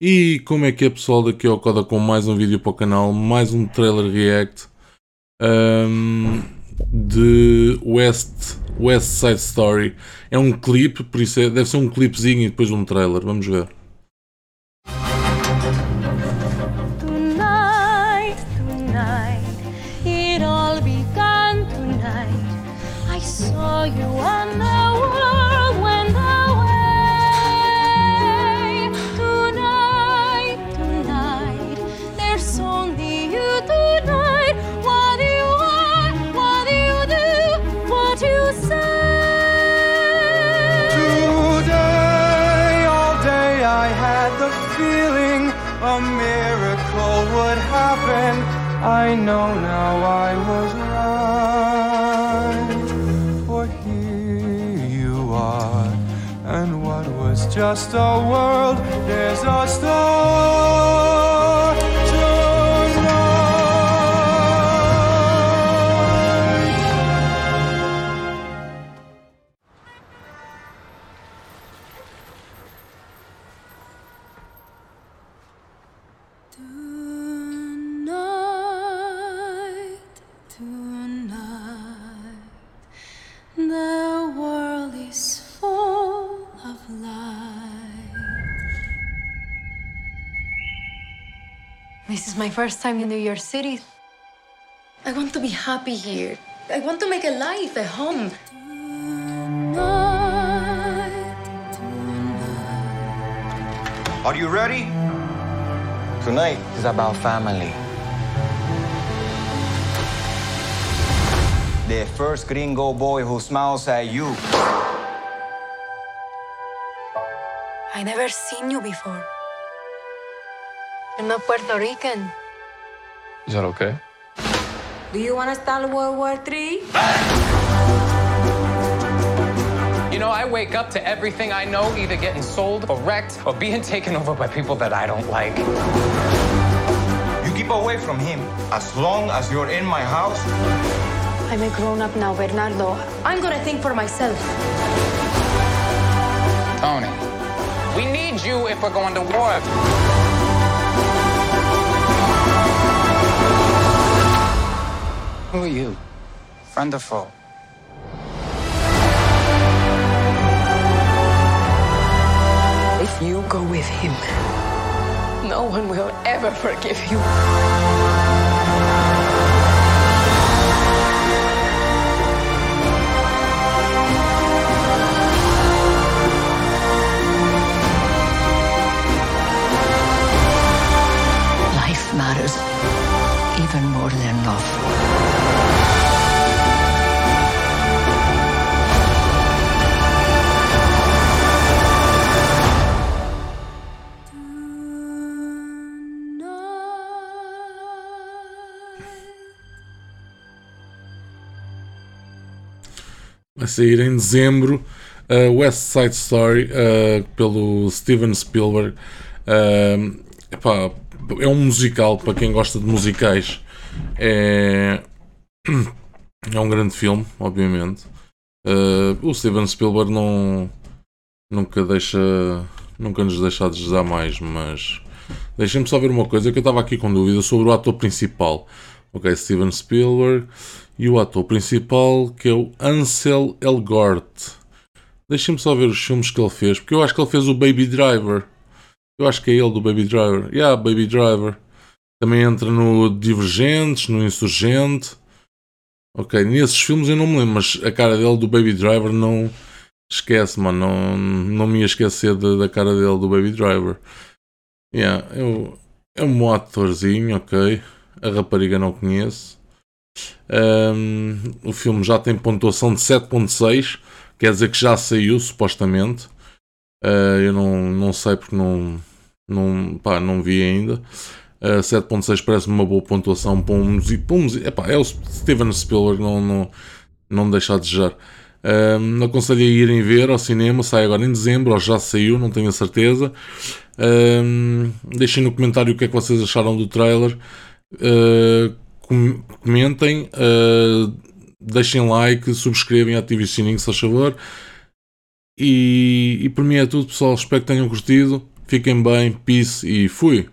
E como é que é pessoal, daqui ao Coda com mais um vídeo para o canal, mais um trailer react um, de West, West Side Story. É um clipe, por isso é, deve ser um clipezinho e depois um trailer, vamos ver. Tonight, tonight, it all began tonight. I saw you miracle would happen. I know now I was right. For here you are, and what was just a world, there's a star. Tonight, tonight, the world is full of light. This is my first time in New York City. I want to be happy here. I want to make a life, a home. Tonight, tonight. Are you ready? Tonight is about family. The first gringo boy who smiles at you. I never seen you before. You're not Puerto Rican. Is that okay? Do you want to start World War III? You know, I wake up to everything I know either getting sold or wrecked or being taken over by people that I don't like. You keep away from him as long as you're in my house. I'm a grown up now, Bernardo. I'm gonna think for myself. Tony, we need you if we're going to war. Who are you? Friend or foe? Will ever forgive you. Vai sair em dezembro uh, West Side Story uh, pelo Steven Spielberg. Uh, epá, é um musical para quem gosta de musicais. É, é um grande filme, obviamente. Uh, o Steven Spielberg não nunca deixa nunca nos deixa a desejar mais, mas deixem-me só ver uma coisa que eu estava aqui com dúvida sobre o ator principal. Ok, Steven Spielberg e o ator principal que é o Ansel Elgort. Deixem-me só ver os filmes que ele fez, porque eu acho que ele fez o Baby Driver. Eu acho que é ele do Baby Driver. Yeah, Baby Driver. Também entra no Divergentes, no Insurgente. Ok, nesses filmes eu não me lembro, mas a cara dele do Baby Driver não. Esquece, mano. Não, não me ia esquecer da cara dele do Baby Driver. Yeah, eu, é um atorzinho, ok. A rapariga não conheço. Um, o filme já tem pontuação de 7.6, quer dizer que já saiu, supostamente. Uh, eu não, não sei porque não, não, pá, não vi ainda. Uh, 7.6 parece-me uma boa pontuação para um músico. Epá, é o Steven Spielberg, não, não, não deixa a desejar. Um, aconselho a irem ver ao cinema, sai agora em dezembro, ou já saiu, não tenho a certeza. Um, deixem no comentário o que é que vocês acharam do trailer. Uh, com- comentem, uh, deixem like, subscrevam e ativem o sininho, se faz favor. E, e por mim é tudo, pessoal. Espero que tenham curtido. Fiquem bem, peace e fui!